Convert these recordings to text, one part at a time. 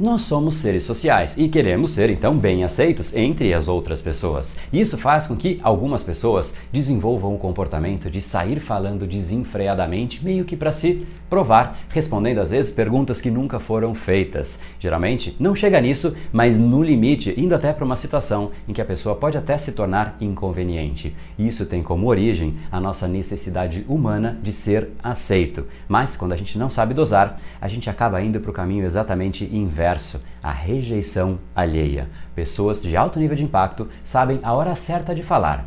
Nós somos seres sociais e queremos ser então bem aceitos entre as outras pessoas. Isso faz com que algumas pessoas desenvolvam o comportamento de sair falando desenfreadamente, meio que para se provar, respondendo às vezes perguntas que nunca foram feitas. Geralmente não chega nisso, mas no limite, indo até para uma situação em que a pessoa pode até se tornar inconveniente. Isso tem como origem a nossa necessidade humana de ser aceito. Mas quando a gente não sabe dosar, a gente acaba indo para o caminho exatamente inverso inverso, a rejeição alheia. Pessoas de alto nível de impacto sabem a hora certa de falar,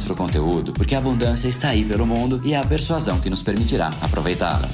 vamos para o conteúdo, porque a abundância está aí pelo mundo e é a persuasão que nos permitirá aproveitá-la.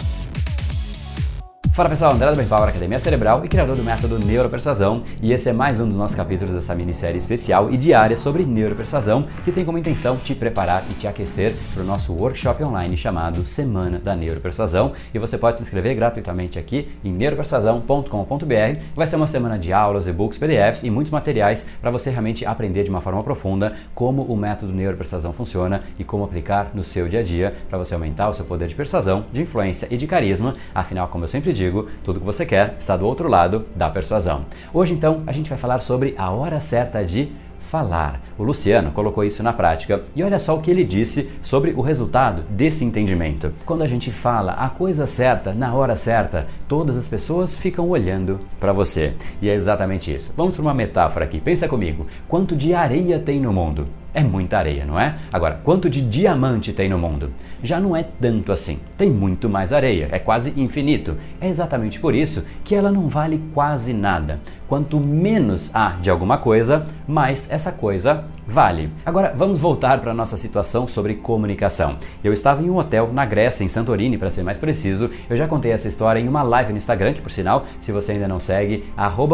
Fala pessoal, André da Brain Power Academia Cerebral e criador do método Neuropersuasão, e esse é mais um dos nossos capítulos dessa minissérie especial e diária sobre neuropersuasão, que tem como intenção te preparar e te aquecer para o nosso workshop online chamado Semana da Neuropersuasão, e você pode se inscrever gratuitamente aqui em neuropersuasão.com.br. Vai ser uma semana de aulas, e-books, PDFs e muitos materiais para você realmente aprender de uma forma profunda como o método Neuropersuasão funciona e como aplicar no seu dia a dia para você aumentar o seu poder de persuasão, de influência e de carisma. Afinal, como eu sempre digo, digo, tudo que você quer está do outro lado da persuasão. Hoje, então, a gente vai falar sobre a hora certa de falar. O Luciano colocou isso na prática e olha só o que ele disse sobre o resultado desse entendimento. Quando a gente fala a coisa certa na hora certa, todas as pessoas ficam olhando para você. E é exatamente isso. Vamos para uma metáfora aqui. Pensa comigo. Quanto de areia tem no mundo? É muita areia, não é? Agora, quanto de diamante tem no mundo? Já não é tanto assim. Tem muito mais areia, é quase infinito. É exatamente por isso que ela não vale quase nada. Quanto menos há de alguma coisa, mais essa coisa vale. Agora, vamos voltar para a nossa situação sobre comunicação. Eu estava em um hotel na Grécia, em Santorini, para ser mais preciso. Eu já contei essa história em uma live no Instagram, que por sinal, se você ainda não segue,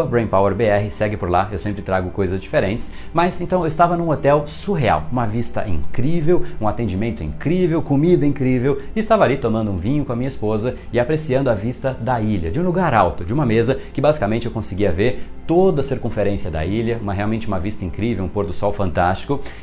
BrainPowerBR, segue por lá, eu sempre trago coisas diferentes. Mas então eu estava num hotel surreal, uma vista incrível, um atendimento incrível, comida incrível, e estava ali tomando um vinho com a minha esposa e apreciando a vista da ilha, de um lugar alto, de uma mesa que basicamente eu conseguia ver toda a circunferência da ilha, uma realmente uma vista incrível, um pôr do sol fantástico,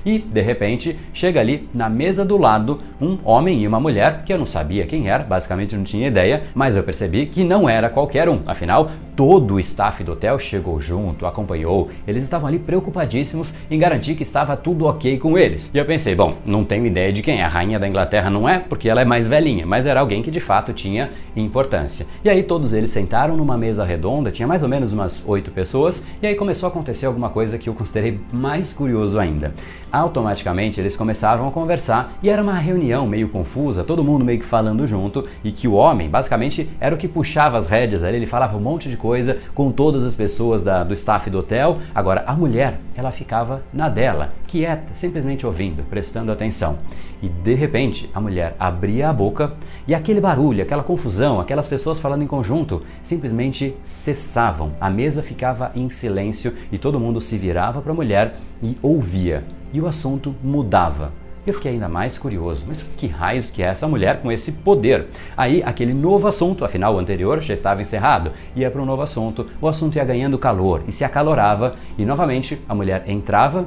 e de repente chega ali na mesa do lado um homem e uma mulher que eu não sabia quem era, basicamente não tinha ideia, mas eu percebi que não era qualquer um. Afinal, todo o staff do hotel chegou junto, acompanhou. Eles estavam ali preocupadíssimos em garantir que estava tudo ok com eles. E eu pensei, bom, não tenho ideia de quem é. A rainha da Inglaterra não é, porque ela é mais velhinha, mas era alguém que de fato tinha importância. E aí todos eles sentaram numa mesa redonda, tinha mais ou menos umas oito pessoas, e aí começou a acontecer alguma coisa que eu considerei mais curioso ainda ainda. Automaticamente eles começaram a conversar e era uma reunião meio confusa, todo mundo meio que falando junto, e que o homem basicamente era o que puxava as rédeas ali, ele falava um monte de coisa com todas as pessoas da, do staff do hotel. Agora, a mulher, ela ficava na dela, quieta, simplesmente ouvindo, prestando atenção. E de repente, a mulher abria a boca e aquele barulho, aquela confusão, aquelas pessoas falando em conjunto, simplesmente cessavam. A mesa ficava em silêncio e todo mundo se virava para a mulher e ouvia. E o assunto mudava. Eu fiquei ainda mais curioso, mas que raios que é essa mulher com esse poder? Aí, aquele novo assunto, afinal o anterior já estava encerrado, ia para um novo assunto, o assunto ia ganhando calor. E se acalorava, e novamente a mulher entrava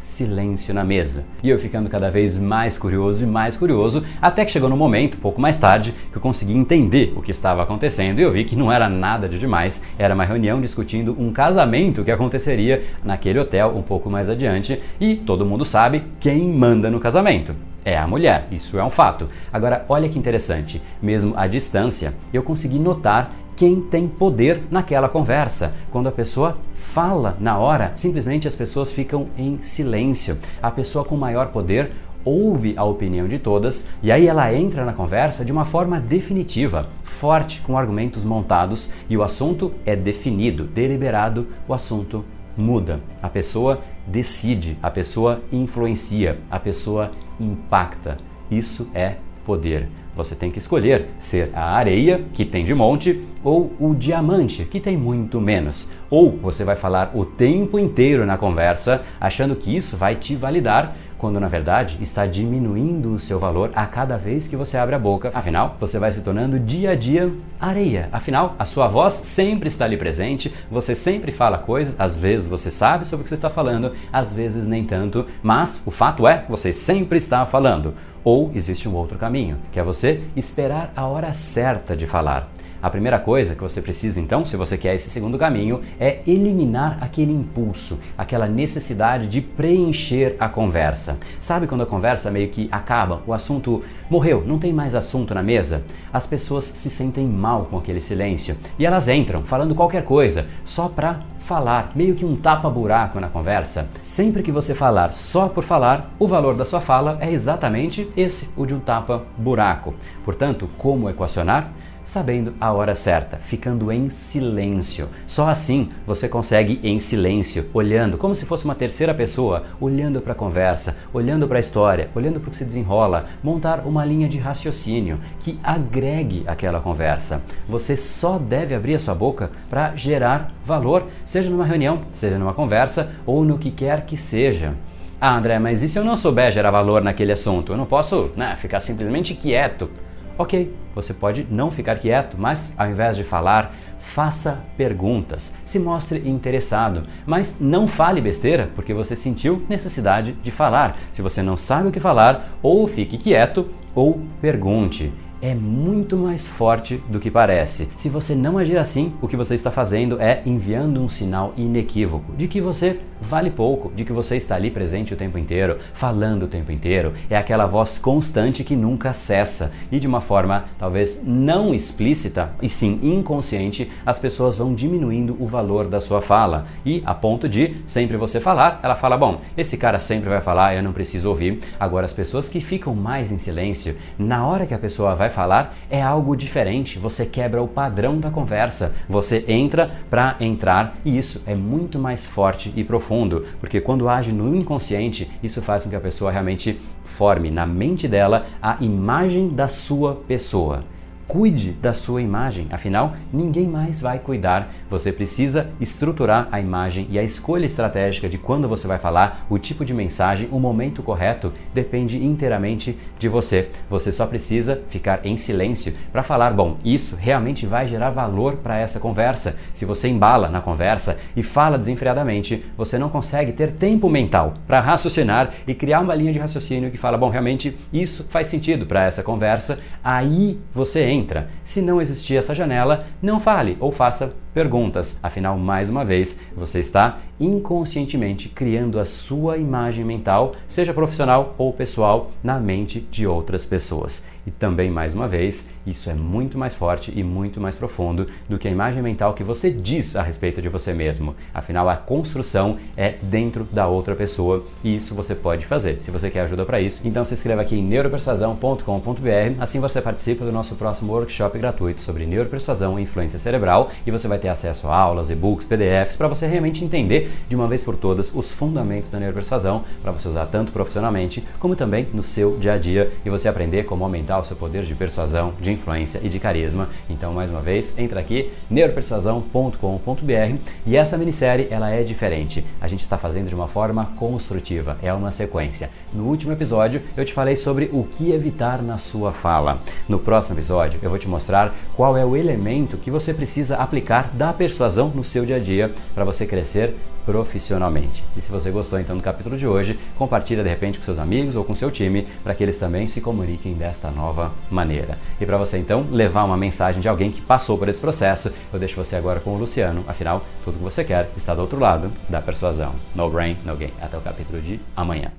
silêncio na mesa. E eu ficando cada vez mais curioso e mais curioso, até que chegou no momento, pouco mais tarde, que eu consegui entender o que estava acontecendo e eu vi que não era nada de demais, era uma reunião discutindo um casamento que aconteceria naquele hotel um pouco mais adiante. E todo mundo sabe quem manda no casamento. É a mulher, isso é um fato. Agora, olha que interessante, mesmo à distância, eu consegui notar quem tem poder naquela conversa. Quando a pessoa fala na hora, simplesmente as pessoas ficam em silêncio. A pessoa com maior poder ouve a opinião de todas e aí ela entra na conversa de uma forma definitiva, forte, com argumentos montados e o assunto é definido, deliberado, o assunto muda. A pessoa decide, a pessoa influencia, a pessoa impacta. Isso é poder. Você tem que escolher ser a areia, que tem de monte, ou o diamante, que tem muito menos. Ou você vai falar o tempo inteiro na conversa, achando que isso vai te validar, quando na verdade está diminuindo o seu valor a cada vez que você abre a boca. Afinal, você vai se tornando dia a dia areia. Afinal, a sua voz sempre está ali presente, você sempre fala coisas, às vezes você sabe sobre o que você está falando, às vezes nem tanto, mas o fato é, você sempre está falando. Ou existe um outro caminho, que é você esperar a hora certa de falar. A primeira coisa que você precisa, então, se você quer esse segundo caminho, é eliminar aquele impulso, aquela necessidade de preencher a conversa. Sabe quando a conversa meio que acaba, o assunto morreu, não tem mais assunto na mesa? As pessoas se sentem mal com aquele silêncio e elas entram falando qualquer coisa só para falar, meio que um tapa-buraco na conversa. Sempre que você falar só por falar, o valor da sua fala é exatamente esse, o de um tapa-buraco. Portanto, como equacionar? Sabendo a hora certa, ficando em silêncio. Só assim você consegue, em silêncio, olhando como se fosse uma terceira pessoa, olhando para a conversa, olhando para a história, olhando para o que se desenrola, montar uma linha de raciocínio que agregue aquela conversa. Você só deve abrir a sua boca para gerar valor, seja numa reunião, seja numa conversa ou no que quer que seja. Ah, André, mas e se eu não souber gerar valor naquele assunto? Eu não posso né, ficar simplesmente quieto. Ok, você pode não ficar quieto, mas ao invés de falar, faça perguntas, se mostre interessado, mas não fale besteira porque você sentiu necessidade de falar. Se você não sabe o que falar, ou fique quieto ou pergunte é muito mais forte do que parece. Se você não agir assim, o que você está fazendo é enviando um sinal inequívoco de que você vale pouco, de que você está ali presente o tempo inteiro, falando o tempo inteiro. É aquela voz constante que nunca cessa. E de uma forma talvez não explícita, e sim inconsciente, as pessoas vão diminuindo o valor da sua fala. E a ponto de sempre você falar, ela fala: "Bom, esse cara sempre vai falar, eu não preciso ouvir". Agora as pessoas que ficam mais em silêncio, na hora que a pessoa vai vai falar é algo diferente. Você quebra o padrão da conversa. Você entra para entrar e isso é muito mais forte e profundo, porque quando age no inconsciente, isso faz com que a pessoa realmente forme na mente dela a imagem da sua pessoa. Cuide da sua imagem, afinal, ninguém mais vai cuidar. Você precisa estruturar a imagem e a escolha estratégica de quando você vai falar, o tipo de mensagem, o momento correto, depende inteiramente de você. Você só precisa ficar em silêncio para falar, bom, isso realmente vai gerar valor para essa conversa. Se você embala na conversa e fala desenfreadamente, você não consegue ter tempo mental para raciocinar e criar uma linha de raciocínio que fala, bom, realmente isso faz sentido para essa conversa. Aí você entra entra. Se não existir essa janela, não fale ou faça perguntas. Afinal, mais uma vez, você está inconscientemente criando a sua imagem mental, seja profissional ou pessoal, na mente de outras pessoas. E também, mais uma vez, isso é muito mais forte e muito mais profundo do que a imagem mental que você diz a respeito de você mesmo. Afinal, a construção é dentro da outra pessoa e isso você pode fazer. Se você quer ajuda para isso, então se inscreva aqui em neuropersuasão.com.br. Assim você participa do nosso próximo workshop gratuito sobre neuropersuasão e influência cerebral e você vai ter acesso a aulas, e-books, PDFs para você realmente entender de uma vez por todas os fundamentos da neuropersuasão para você usar tanto profissionalmente como também no seu dia a dia e você aprender como aumentar o seu poder de persuasão, de influência e de carisma. Então, mais uma vez, entra aqui neuropersuasão.com.br e essa minissérie ela é diferente. A gente está fazendo de uma forma construtiva, é uma sequência. No último episódio eu te falei sobre o que evitar na sua fala. No próximo episódio eu vou te mostrar qual é o elemento que você precisa aplicar da persuasão no seu dia a dia para você crescer profissionalmente. E se você gostou então do capítulo de hoje, compartilha de repente com seus amigos ou com seu time para que eles também se comuniquem desta nova maneira. E para você então levar uma mensagem de alguém que passou por esse processo, eu deixo você agora com o Luciano. Afinal, tudo que você quer está do outro lado da persuasão. No brain, no gain. Até o capítulo de amanhã.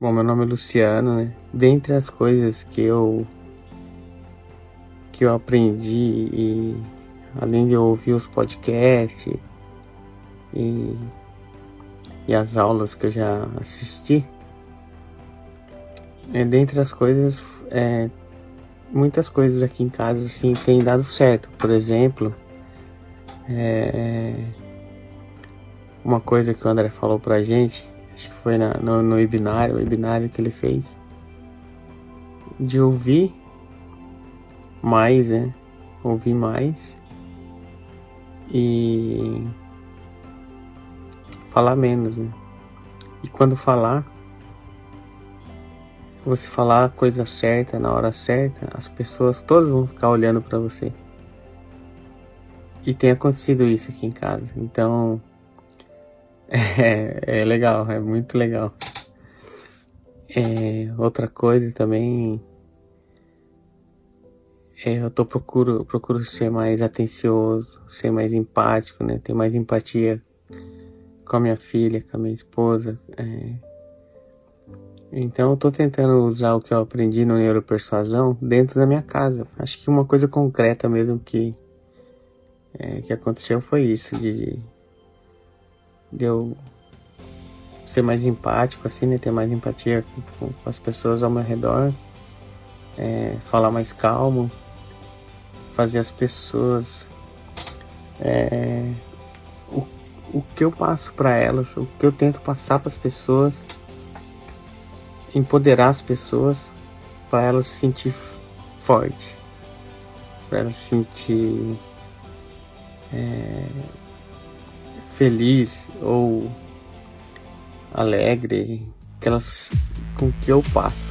Bom, meu nome é Luciano, né? Dentre as coisas que eu que eu aprendi e além de eu ouvir os podcasts e, e as aulas que eu já assisti, é, dentre as coisas, é, muitas coisas aqui em casa assim têm dado certo. Por exemplo, é, uma coisa que o André falou pra gente, acho que foi na, no, no webinário, webinário que ele fez. de ouvir mais, né? Ouvir mais e falar menos, né? E quando falar, você falar a coisa certa na hora certa, as pessoas todas vão ficar olhando para você. E tem acontecido isso aqui em casa. Então é, é legal, é muito legal. É, outra coisa também é, eu tô procuro procuro ser mais atencioso, ser mais empático, né? Ter mais empatia com a minha filha, com a minha esposa. É. Então eu tô tentando usar o que eu aprendi no neuropersuasão dentro da minha casa. Acho que uma coisa concreta mesmo que é, que aconteceu foi isso de, de eu ser mais empático, assim, né? Ter mais empatia com, com as pessoas ao meu redor, é, falar mais calmo, fazer as pessoas é, o, o que eu passo para elas, o que eu tento passar para as pessoas, empoderar as pessoas para elas se sentir forte, para elas se sentir é, feliz ou alegre que elas, com que eu passo.